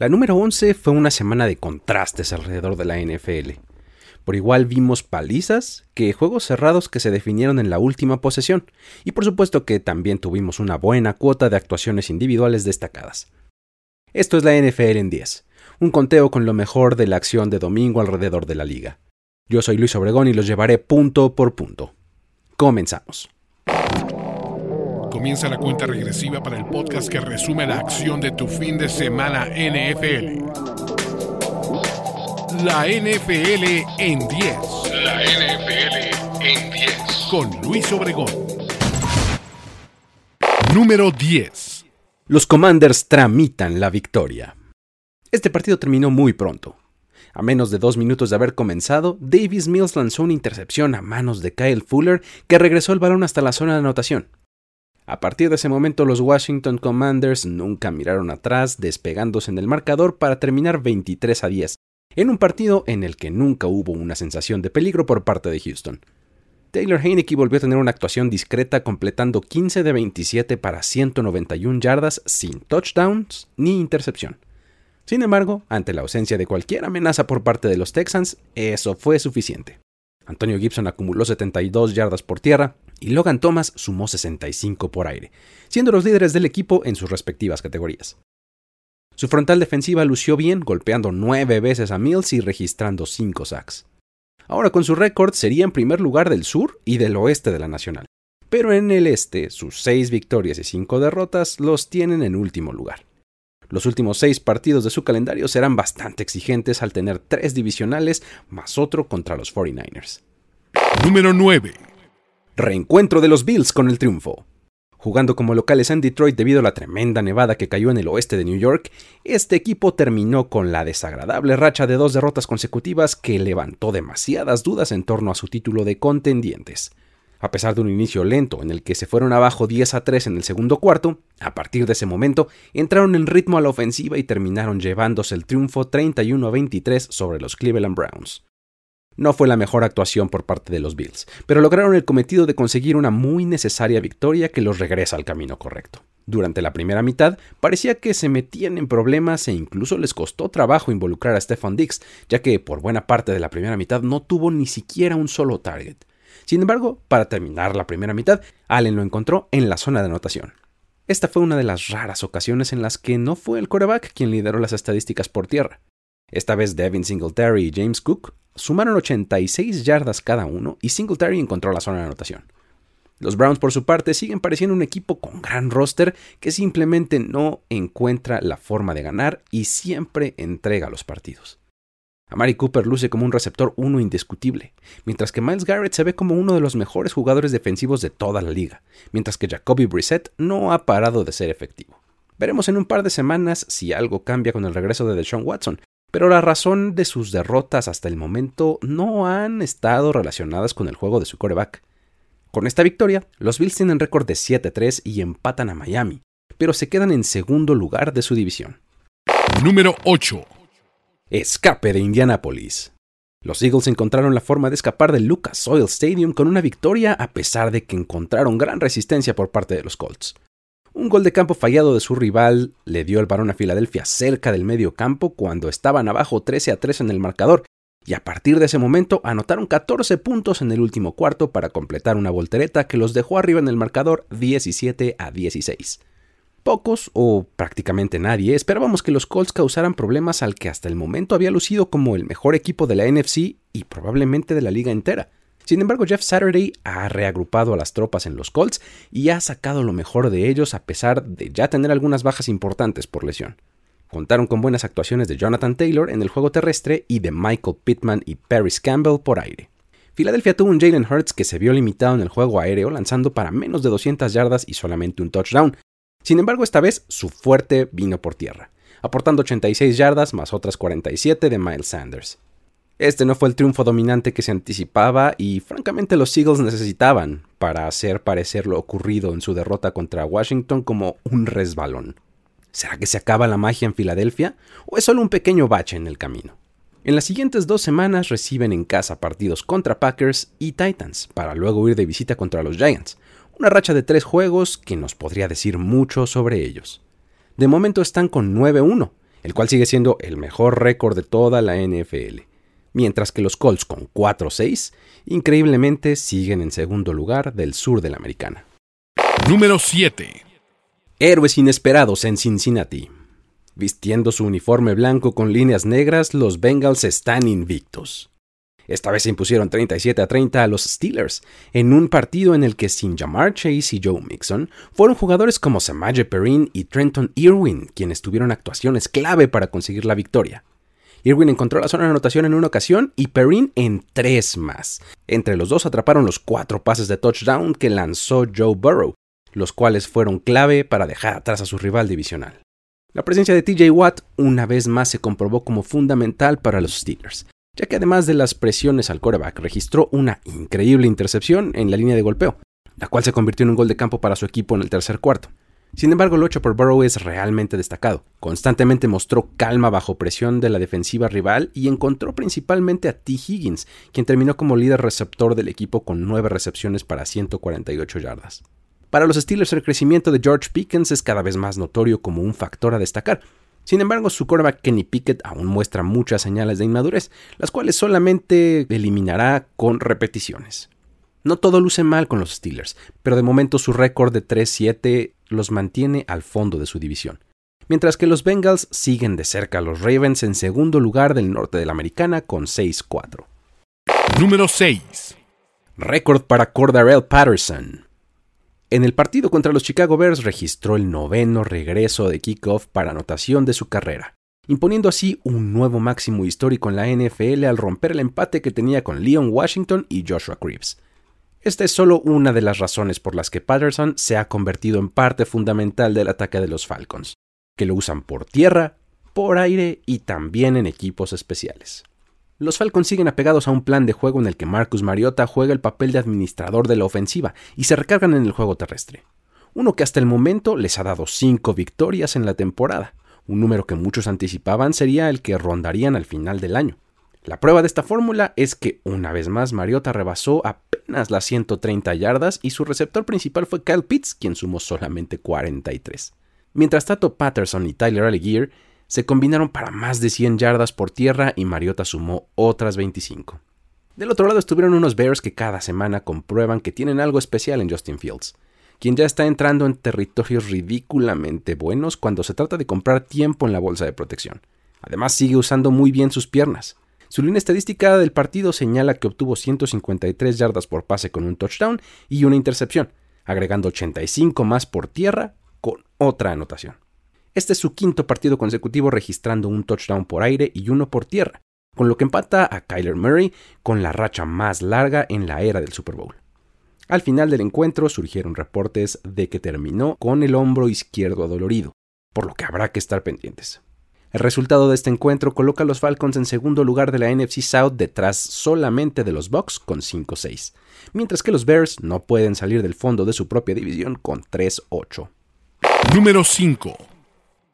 La número 11 fue una semana de contrastes alrededor de la NFL. Por igual vimos palizas que juegos cerrados que se definieron en la última posesión, y por supuesto que también tuvimos una buena cuota de actuaciones individuales destacadas. Esto es la NFL en 10, un conteo con lo mejor de la acción de domingo alrededor de la liga. Yo soy Luis Obregón y los llevaré punto por punto. Comenzamos. Comienza la cuenta regresiva para el podcast que resume la acción de tu fin de semana NFL. La NFL en 10. La NFL en 10. Con Luis Obregón. Número 10. Los Commanders tramitan la victoria. Este partido terminó muy pronto. A menos de dos minutos de haber comenzado, Davis Mills lanzó una intercepción a manos de Kyle Fuller que regresó el balón hasta la zona de anotación. A partir de ese momento los Washington Commanders nunca miraron atrás, despegándose en el marcador para terminar 23 a 10, en un partido en el que nunca hubo una sensación de peligro por parte de Houston. Taylor Heineke volvió a tener una actuación discreta completando 15 de 27 para 191 yardas sin touchdowns ni intercepción. Sin embargo, ante la ausencia de cualquier amenaza por parte de los Texans, eso fue suficiente. Antonio Gibson acumuló 72 yardas por tierra y Logan Thomas sumó 65 por aire, siendo los líderes del equipo en sus respectivas categorías. Su frontal defensiva lució bien, golpeando nueve veces a Mills y registrando 5 sacks. Ahora con su récord sería en primer lugar del sur y del oeste de la nacional, pero en el este sus 6 victorias y 5 derrotas los tienen en último lugar. Los últimos seis partidos de su calendario serán bastante exigentes al tener tres divisionales más otro contra los 49ers. Número 9. Reencuentro de los Bills con el triunfo. Jugando como locales en Detroit debido a la tremenda nevada que cayó en el oeste de New York, este equipo terminó con la desagradable racha de dos derrotas consecutivas que levantó demasiadas dudas en torno a su título de contendientes. A pesar de un inicio lento en el que se fueron abajo 10 a 3 en el segundo cuarto, a partir de ese momento entraron en ritmo a la ofensiva y terminaron llevándose el triunfo 31 a 23 sobre los Cleveland Browns. No fue la mejor actuación por parte de los Bills, pero lograron el cometido de conseguir una muy necesaria victoria que los regresa al camino correcto. Durante la primera mitad parecía que se metían en problemas e incluso les costó trabajo involucrar a Stefan Dix, ya que por buena parte de la primera mitad no tuvo ni siquiera un solo target. Sin embargo, para terminar la primera mitad, Allen lo encontró en la zona de anotación. Esta fue una de las raras ocasiones en las que no fue el quarterback quien lideró las estadísticas por tierra. Esta vez Devin Singletary y James Cook sumaron 86 yardas cada uno y Singletary encontró la zona de anotación. Los Browns, por su parte, siguen pareciendo un equipo con gran roster que simplemente no encuentra la forma de ganar y siempre entrega los partidos. Amari Cooper luce como un receptor uno indiscutible, mientras que Miles Garrett se ve como uno de los mejores jugadores defensivos de toda la liga, mientras que Jacoby Brissett no ha parado de ser efectivo. Veremos en un par de semanas si algo cambia con el regreso de Deshaun Watson, pero la razón de sus derrotas hasta el momento no han estado relacionadas con el juego de su coreback. Con esta victoria, los Bills tienen récord de 7-3 y empatan a Miami, pero se quedan en segundo lugar de su división. Número 8. Escape de Indianápolis. Los Eagles encontraron la forma de escapar del Lucas Oil Stadium con una victoria a pesar de que encontraron gran resistencia por parte de los Colts. Un gol de campo fallado de su rival le dio el balón a Filadelfia cerca del medio campo cuando estaban abajo 13 a 3 en el marcador, y a partir de ese momento anotaron 14 puntos en el último cuarto para completar una voltereta que los dejó arriba en el marcador 17 a 16. Pocos, o prácticamente nadie, esperábamos que los Colts causaran problemas al que hasta el momento había lucido como el mejor equipo de la NFC y probablemente de la liga entera. Sin embargo, Jeff Saturday ha reagrupado a las tropas en los Colts y ha sacado lo mejor de ellos a pesar de ya tener algunas bajas importantes por lesión. Contaron con buenas actuaciones de Jonathan Taylor en el juego terrestre y de Michael Pittman y Paris Campbell por aire. Filadelfia tuvo un Jalen Hurts que se vio limitado en el juego aéreo lanzando para menos de 200 yardas y solamente un touchdown, sin embargo, esta vez su fuerte vino por tierra, aportando 86 yardas más otras 47 de Miles Sanders. Este no fue el triunfo dominante que se anticipaba y francamente los Eagles necesitaban para hacer parecer lo ocurrido en su derrota contra Washington como un resbalón. ¿Será que se acaba la magia en Filadelfia o es solo un pequeño bache en el camino? En las siguientes dos semanas reciben en casa partidos contra Packers y Titans, para luego ir de visita contra los Giants, una racha de tres juegos que nos podría decir mucho sobre ellos. De momento están con 9-1 el cual sigue siendo el mejor récord de toda la NFL, mientras que los Colts con 4-6 increíblemente siguen en segundo lugar del sur de la americana. Número 7. Héroes inesperados en Cincinnati. Vistiendo su uniforme blanco con líneas negras, los Bengals están invictos. Esta vez se impusieron 37 a 30 a los Steelers, en un partido en el que sin Jamar Chase y Joe Mixon, fueron jugadores como Samaje Perrin y Trenton Irwin quienes tuvieron actuaciones clave para conseguir la victoria. Irwin encontró la zona de anotación en una ocasión y Perrin en tres más. Entre los dos atraparon los cuatro pases de touchdown que lanzó Joe Burrow, los cuales fueron clave para dejar atrás a su rival divisional. La presencia de TJ Watt una vez más se comprobó como fundamental para los Steelers, ya que además de las presiones al coreback registró una increíble intercepción en la línea de golpeo, la cual se convirtió en un gol de campo para su equipo en el tercer cuarto. Sin embargo, el 8 por Burrow es realmente destacado. Constantemente mostró calma bajo presión de la defensiva rival y encontró principalmente a T. Higgins, quien terminó como líder receptor del equipo con 9 recepciones para 148 yardas. Para los Steelers el crecimiento de George Pickens es cada vez más notorio como un factor a destacar, sin embargo, su quarterback Kenny Pickett aún muestra muchas señales de inmadurez, las cuales solamente eliminará con repeticiones. No todo luce mal con los Steelers, pero de momento su récord de 3-7 los mantiene al fondo de su división. Mientras que los Bengals siguen de cerca a los Ravens en segundo lugar del norte de la americana con 6-4. Número 6. Récord para Cordarell Patterson. En el partido contra los Chicago Bears registró el noveno regreso de kickoff para anotación de su carrera, imponiendo así un nuevo máximo histórico en la NFL al romper el empate que tenía con Leon Washington y Joshua Creeps. Esta es solo una de las razones por las que Patterson se ha convertido en parte fundamental del ataque de los Falcons, que lo usan por tierra, por aire y también en equipos especiales. Los Falcons siguen apegados a un plan de juego en el que Marcus Mariota juega el papel de administrador de la ofensiva y se recargan en el juego terrestre. Uno que hasta el momento les ha dado cinco victorias en la temporada, un número que muchos anticipaban sería el que rondarían al final del año. La prueba de esta fórmula es que una vez más Mariota rebasó las 130 yardas y su receptor principal fue Kyle Pitts, quien sumó solamente 43. Mientras Tato Patterson y Tyler Algier se combinaron para más de 100 yardas por tierra y Mariota sumó otras 25. Del otro lado estuvieron unos Bears que cada semana comprueban que tienen algo especial en Justin Fields, quien ya está entrando en territorios ridículamente buenos cuando se trata de comprar tiempo en la bolsa de protección. Además sigue usando muy bien sus piernas. Su línea estadística del partido señala que obtuvo 153 yardas por pase con un touchdown y una intercepción, agregando 85 más por tierra con otra anotación. Este es su quinto partido consecutivo registrando un touchdown por aire y uno por tierra, con lo que empata a Kyler Murray con la racha más larga en la era del Super Bowl. Al final del encuentro surgieron reportes de que terminó con el hombro izquierdo adolorido, por lo que habrá que estar pendientes. El resultado de este encuentro coloca a los Falcons en segundo lugar de la NFC South detrás solamente de los Bucks con 5-6, mientras que los Bears no pueden salir del fondo de su propia división con 3-8. Número 5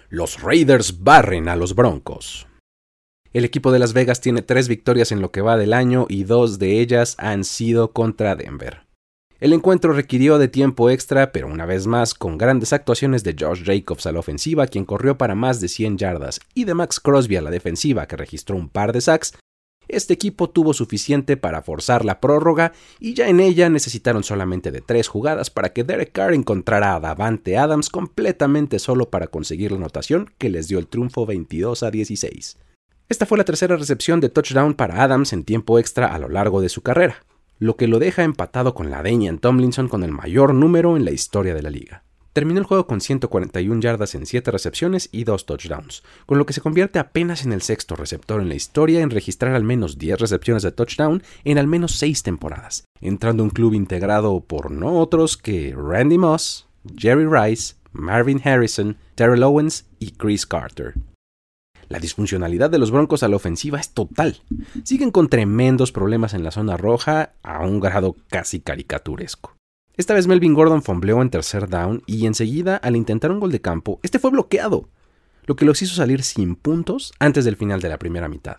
los Raiders barren a los Broncos. El equipo de Las Vegas tiene tres victorias en lo que va del año y dos de ellas han sido contra Denver. El encuentro requirió de tiempo extra, pero una vez más con grandes actuaciones de Josh Jacobs a la ofensiva, quien corrió para más de 100 yardas, y de Max Crosby a la defensiva, que registró un par de sacks, este equipo tuvo suficiente para forzar la prórroga y ya en ella necesitaron solamente de tres jugadas para que Derek Carr encontrara a Davante Adams completamente solo para conseguir la anotación que les dio el triunfo 22 a 16. Esta fue la tercera recepción de touchdown para Adams en tiempo extra a lo largo de su carrera, lo que lo deja empatado con la en Tomlinson con el mayor número en la historia de la liga. Terminó el juego con 141 yardas en 7 recepciones y 2 touchdowns, con lo que se convierte apenas en el sexto receptor en la historia en registrar al menos 10 recepciones de touchdown en al menos 6 temporadas, entrando un club integrado por no otros que Randy Moss, Jerry Rice, Marvin Harrison, Terrell Owens y Chris Carter. La disfuncionalidad de los Broncos a la ofensiva es total. Siguen con tremendos problemas en la zona roja a un grado casi caricaturesco. Esta vez Melvin Gordon fombleó en tercer down y enseguida, al intentar un gol de campo, este fue bloqueado, lo que los hizo salir sin puntos antes del final de la primera mitad.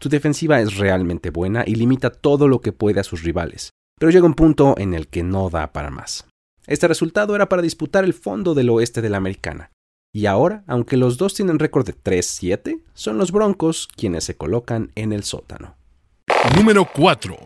Su defensiva es realmente buena y limita todo lo que puede a sus rivales, pero llega un punto en el que no da para más. Este resultado era para disputar el fondo del oeste de la americana, Y ahora, aunque los dos tienen récord de 3-7, son los Broncos quienes se colocan en el sótano. Número 4.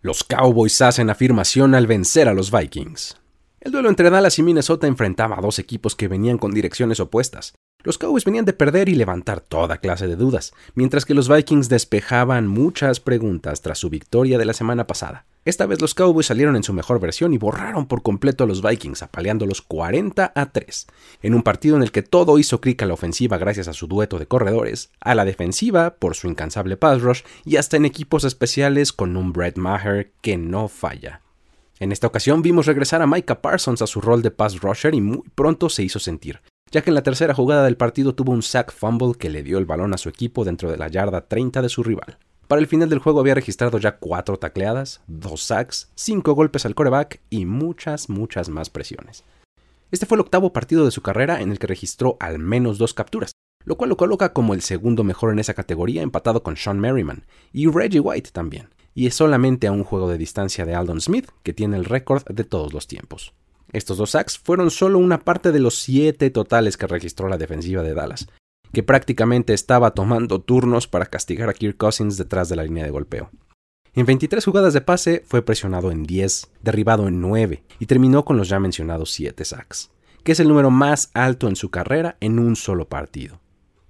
Los Cowboys hacen afirmación al vencer a los Vikings. El duelo entre Dallas y Minnesota enfrentaba a dos equipos que venían con direcciones opuestas. Los Cowboys venían de perder y levantar toda clase de dudas, mientras que los Vikings despejaban muchas preguntas tras su victoria de la semana pasada. Esta vez los Cowboys salieron en su mejor versión y borraron por completo a los Vikings, apaleándolos 40 a 3, en un partido en el que todo hizo clic a la ofensiva gracias a su dueto de corredores, a la defensiva por su incansable pass rush y hasta en equipos especiales con un Brett Maher que no falla. En esta ocasión vimos regresar a Micah Parsons a su rol de pass rusher y muy pronto se hizo sentir, ya que en la tercera jugada del partido tuvo un sack fumble que le dio el balón a su equipo dentro de la yarda 30 de su rival. Para el final del juego había registrado ya cuatro tacleadas, dos sacks, cinco golpes al coreback y muchas, muchas más presiones. Este fue el octavo partido de su carrera en el que registró al menos dos capturas, lo cual lo coloca como el segundo mejor en esa categoría, empatado con Sean Merriman y Reggie White también, y es solamente a un juego de distancia de Aldon Smith, que tiene el récord de todos los tiempos. Estos dos sacks fueron solo una parte de los siete totales que registró la defensiva de Dallas, que prácticamente estaba tomando turnos para castigar a Kirk Cousins detrás de la línea de golpeo. En 23 jugadas de pase fue presionado en 10, derribado en 9 y terminó con los ya mencionados 7 sacks, que es el número más alto en su carrera en un solo partido.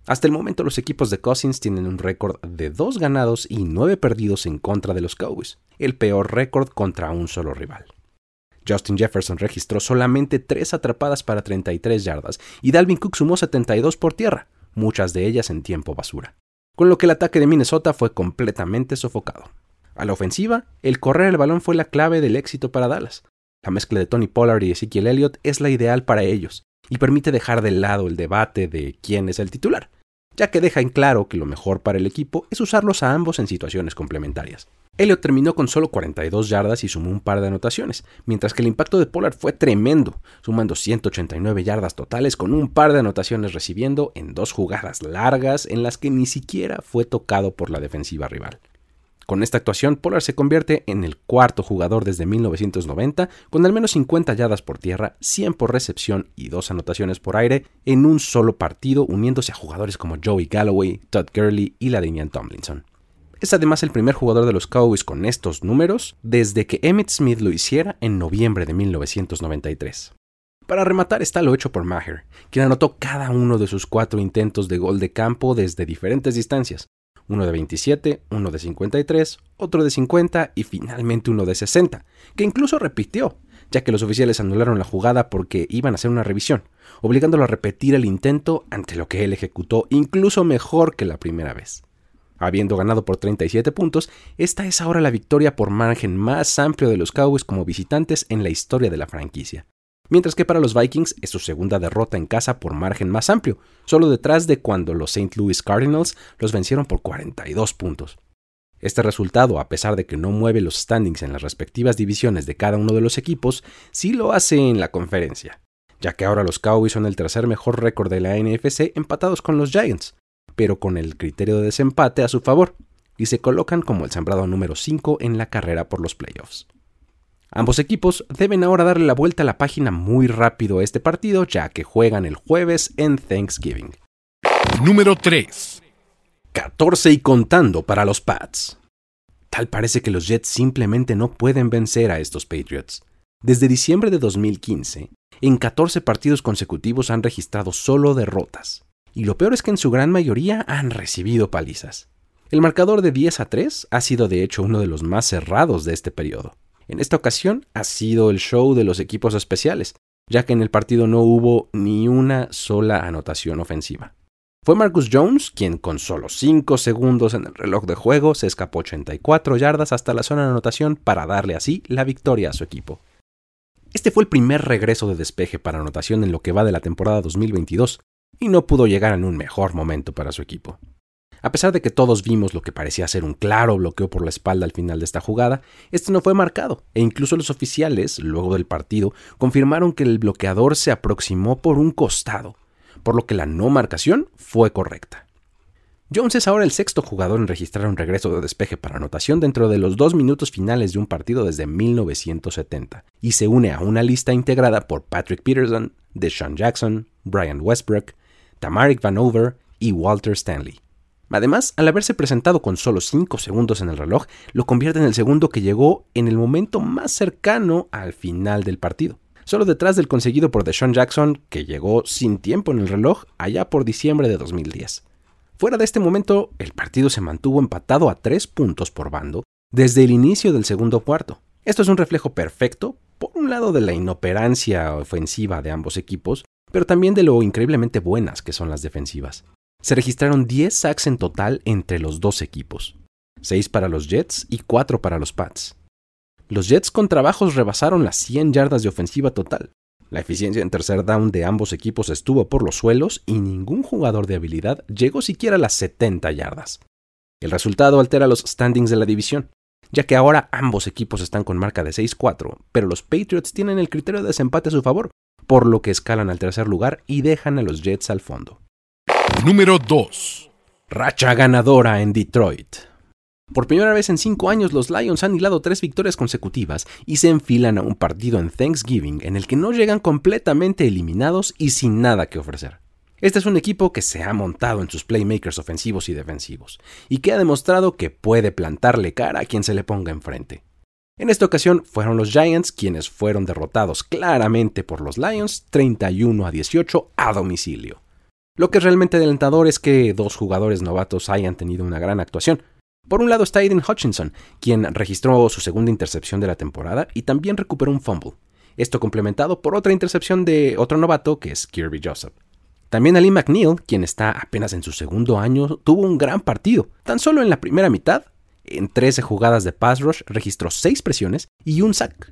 Hasta el momento los equipos de Cousins tienen un récord de 2 ganados y 9 perdidos en contra de los Cowboys, el peor récord contra un solo rival. Justin Jefferson registró solamente 3 atrapadas para 33 yardas y Dalvin Cook sumó 72 por tierra, muchas de ellas en tiempo basura, con lo que el ataque de Minnesota fue completamente sofocado. A la ofensiva, el correr el balón fue la clave del éxito para Dallas. La mezcla de Tony Pollard y Ezekiel Elliott es la ideal para ellos y permite dejar de lado el debate de quién es el titular, ya que deja en claro que lo mejor para el equipo es usarlos a ambos en situaciones complementarias. Elliot terminó con solo 42 yardas y sumó un par de anotaciones, mientras que el impacto de Pollard fue tremendo, sumando 189 yardas totales con un par de anotaciones recibiendo en dos jugadas largas en las que ni siquiera fue tocado por la defensiva rival. Con esta actuación, Pollard se convierte en el cuarto jugador desde 1990 con al menos 50 yardas por tierra, 100 por recepción y dos anotaciones por aire en un solo partido, uniéndose a jugadores como Joey Galloway, Todd Gurley y la Damian Tomlinson. Es además el primer jugador de los Cowboys con estos números desde que Emmett Smith lo hiciera en noviembre de 1993. Para rematar está lo hecho por Maher, quien anotó cada uno de sus cuatro intentos de gol de campo desde diferentes distancias, uno de 27, uno de 53, otro de 50 y finalmente uno de 60, que incluso repitió, ya que los oficiales anularon la jugada porque iban a hacer una revisión, obligándolo a repetir el intento ante lo que él ejecutó incluso mejor que la primera vez. Habiendo ganado por 37 puntos, esta es ahora la victoria por margen más amplio de los Cowboys como visitantes en la historia de la franquicia. Mientras que para los Vikings es su segunda derrota en casa por margen más amplio, solo detrás de cuando los St. Louis Cardinals los vencieron por 42 puntos. Este resultado, a pesar de que no mueve los standings en las respectivas divisiones de cada uno de los equipos, sí lo hace en la conferencia, ya que ahora los Cowboys son el tercer mejor récord de la NFC empatados con los Giants, pero con el criterio de desempate a su favor, y se colocan como el sembrado número 5 en la carrera por los playoffs. Ambos equipos deben ahora darle la vuelta a la página muy rápido a este partido, ya que juegan el jueves en Thanksgiving. Número 3. 14 y contando para los Pats. Tal parece que los Jets simplemente no pueden vencer a estos Patriots. Desde diciembre de 2015, en 14 partidos consecutivos han registrado solo derrotas y lo peor es que en su gran mayoría han recibido palizas. El marcador de 10 a 3 ha sido de hecho uno de los más cerrados de este periodo. En esta ocasión ha sido el show de los equipos especiales, ya que en el partido no hubo ni una sola anotación ofensiva. Fue Marcus Jones quien con solo 5 segundos en el reloj de juego se escapó 84 yardas hasta la zona de anotación para darle así la victoria a su equipo. Este fue el primer regreso de despeje para anotación en lo que va de la temporada 2022, y no pudo llegar en un mejor momento para su equipo. A pesar de que todos vimos lo que parecía ser un claro bloqueo por la espalda al final de esta jugada, este no fue marcado, e incluso los oficiales, luego del partido, confirmaron que el bloqueador se aproximó por un costado, por lo que la no marcación fue correcta. Jones es ahora el sexto jugador en registrar un regreso de despeje para anotación dentro de los dos minutos finales de un partido desde 1970 y se une a una lista integrada por Patrick Peterson, Deshaun Jackson, Brian Westbrook, Tamarik Vanover y Walter Stanley. Además, al haberse presentado con solo 5 segundos en el reloj, lo convierte en el segundo que llegó en el momento más cercano al final del partido, solo detrás del conseguido por Deshaun Jackson, que llegó sin tiempo en el reloj allá por diciembre de 2010. Fuera de este momento, el partido se mantuvo empatado a tres puntos por bando desde el inicio del segundo cuarto. Esto es un reflejo perfecto, por un lado, de la inoperancia ofensiva de ambos equipos, pero también de lo increíblemente buenas que son las defensivas. Se registraron 10 sacks en total entre los dos equipos, 6 para los Jets y 4 para los Pats. Los Jets con trabajos rebasaron las 100 yardas de ofensiva total, la eficiencia en tercer down de ambos equipos estuvo por los suelos y ningún jugador de habilidad llegó siquiera a las 70 yardas. El resultado altera los standings de la división, ya que ahora ambos equipos están con marca de 6-4, pero los Patriots tienen el criterio de desempate a su favor, por lo que escalan al tercer lugar y dejan a los Jets al fondo. Número 2. Racha ganadora en Detroit. Por primera vez en cinco años, los Lions han hilado tres victorias consecutivas y se enfilan a un partido en Thanksgiving en el que no llegan completamente eliminados y sin nada que ofrecer. Este es un equipo que se ha montado en sus playmakers ofensivos y defensivos, y que ha demostrado que puede plantarle cara a quien se le ponga enfrente. En esta ocasión fueron los Giants quienes fueron derrotados claramente por los Lions 31 a 18 a domicilio. Lo que es realmente alentador es que dos jugadores novatos hayan tenido una gran actuación, por un lado está Aiden Hutchinson, quien registró su segunda intercepción de la temporada y también recuperó un fumble. Esto complementado por otra intercepción de otro novato que es Kirby Joseph. También Ali McNeil, quien está apenas en su segundo año, tuvo un gran partido. Tan solo en la primera mitad, en 13 jugadas de pass rush, registró 6 presiones y un sack.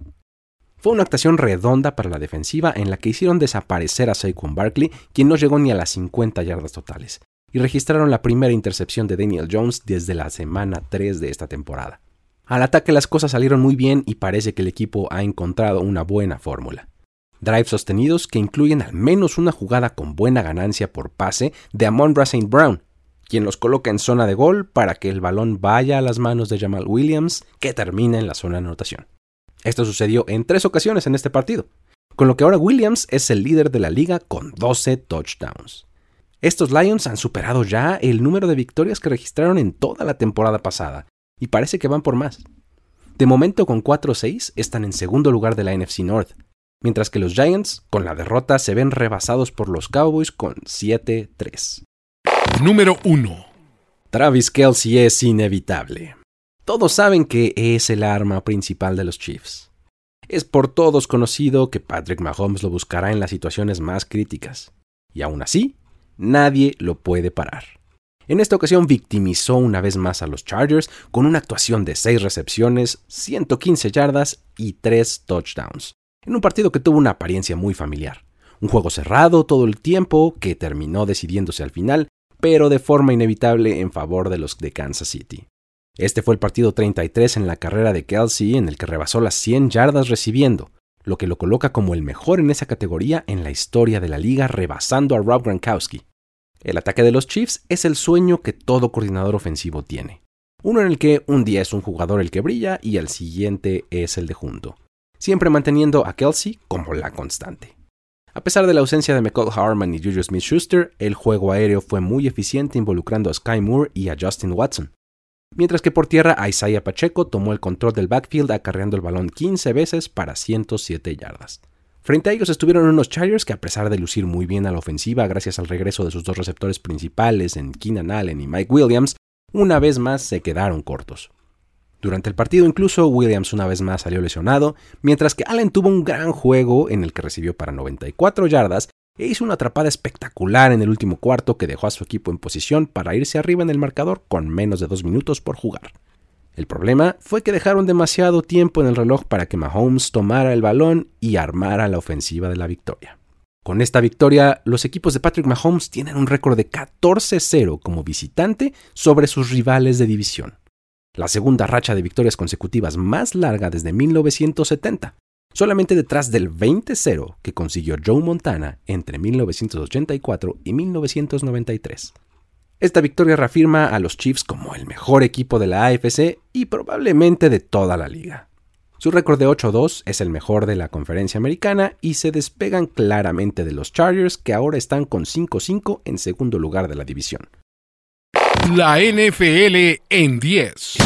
Fue una actuación redonda para la defensiva en la que hicieron desaparecer a Saquon Barkley, quien no llegó ni a las 50 yardas totales y registraron la primera intercepción de Daniel Jones desde la semana 3 de esta temporada. Al ataque las cosas salieron muy bien y parece que el equipo ha encontrado una buena fórmula. Drives sostenidos que incluyen al menos una jugada con buena ganancia por pase de Amon St. Brown, quien los coloca en zona de gol para que el balón vaya a las manos de Jamal Williams, que termina en la zona de anotación. Esto sucedió en tres ocasiones en este partido, con lo que ahora Williams es el líder de la liga con 12 touchdowns. Estos Lions han superado ya el número de victorias que registraron en toda la temporada pasada, y parece que van por más. De momento con 4-6 están en segundo lugar de la NFC North, mientras que los Giants con la derrota se ven rebasados por los Cowboys con 7-3. Número 1. Travis Kelsey es inevitable. Todos saben que es el arma principal de los Chiefs. Es por todos conocido que Patrick Mahomes lo buscará en las situaciones más críticas. Y aún así, Nadie lo puede parar. En esta ocasión victimizó una vez más a los Chargers con una actuación de 6 recepciones, 115 yardas y 3 touchdowns, en un partido que tuvo una apariencia muy familiar. Un juego cerrado todo el tiempo que terminó decidiéndose al final, pero de forma inevitable en favor de los de Kansas City. Este fue el partido 33 en la carrera de Kelsey en el que rebasó las 100 yardas recibiendo, lo que lo coloca como el mejor en esa categoría en la historia de la liga, rebasando a Rob Gronkowski. El ataque de los Chiefs es el sueño que todo coordinador ofensivo tiene. Uno en el que un día es un jugador el que brilla y al siguiente es el de junto, siempre manteniendo a Kelsey como la constante. A pesar de la ausencia de McCall Harman y Juju Smith-Schuster, el juego aéreo fue muy eficiente involucrando a Sky Moore y a Justin Watson, mientras que por tierra Isaiah Pacheco tomó el control del backfield acarreando el balón 15 veces para 107 yardas. Frente a ellos estuvieron unos Chargers que a pesar de lucir muy bien a la ofensiva gracias al regreso de sus dos receptores principales en Keenan Allen y Mike Williams, una vez más se quedaron cortos. Durante el partido incluso Williams una vez más salió lesionado, mientras que Allen tuvo un gran juego en el que recibió para 94 yardas e hizo una atrapada espectacular en el último cuarto que dejó a su equipo en posición para irse arriba en el marcador con menos de dos minutos por jugar. El problema fue que dejaron demasiado tiempo en el reloj para que Mahomes tomara el balón y armara la ofensiva de la victoria. Con esta victoria, los equipos de Patrick Mahomes tienen un récord de 14-0 como visitante sobre sus rivales de división. La segunda racha de victorias consecutivas más larga desde 1970, solamente detrás del 20-0 que consiguió Joe Montana entre 1984 y 1993. Esta victoria reafirma a los Chiefs como el mejor equipo de la AFC y probablemente de toda la liga. Su récord de 8-2 es el mejor de la conferencia americana y se despegan claramente de los Chargers que ahora están con 5-5 en segundo lugar de la división. La NFL en 10.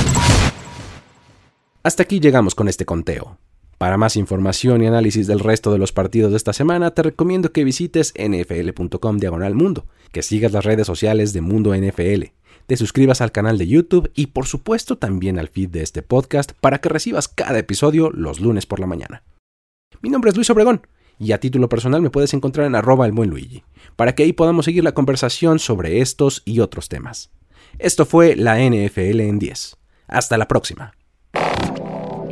Hasta aquí llegamos con este conteo. Para más información y análisis del resto de los partidos de esta semana, te recomiendo que visites nfl.com diagonal mundo, que sigas las redes sociales de Mundo NFL te suscribas al canal de YouTube y por supuesto también al feed de este podcast para que recibas cada episodio los lunes por la mañana. Mi nombre es Luis Obregón y a título personal me puedes encontrar en arroba el buen Luigi, para que ahí podamos seguir la conversación sobre estos y otros temas. Esto fue la NFL en 10. Hasta la próxima.